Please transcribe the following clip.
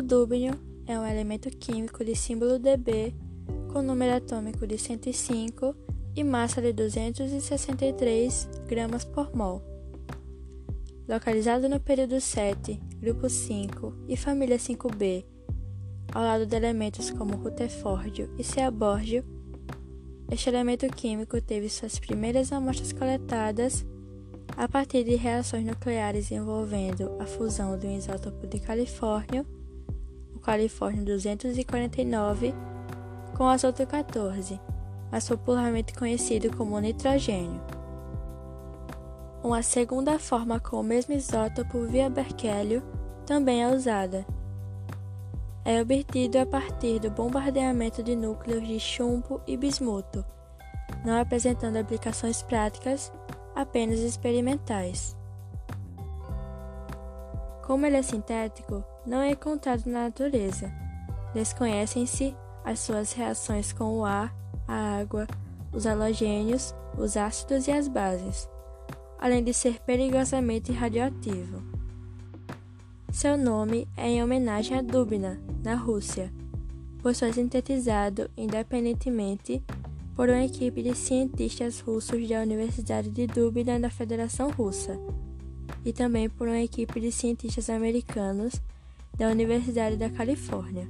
O dúbnio é um elemento químico de símbolo Db com número atômico de 105 e massa de 263 gramas por mol. Localizado no período 7, grupo 5 e família 5b, ao lado de elementos como Rutherfórdio e Seabórgio, este elemento químico teve suas primeiras amostras coletadas a partir de reações nucleares envolvendo a fusão um isótopo de califórnio, o califórnio 249, com azoto 14, mais popularmente conhecido como nitrogênio. Uma segunda forma com o mesmo isótopo via Berkelio também é usada. É obtido a partir do bombardeamento de núcleos de chumbo e bismuto, não apresentando aplicações práticas, apenas experimentais. Como ele é sintético, não é encontrado na natureza. Desconhecem-se as suas reações com o ar, a água, os halogênios, os ácidos e as bases, além de ser perigosamente radioativo. Seu nome é em homenagem a Dubna, na Rússia, pois foi sintetizado independentemente por uma equipe de cientistas russos da Universidade de Dubna da Federação Russa, e também por uma equipe de cientistas americanos da Universidade da Califórnia.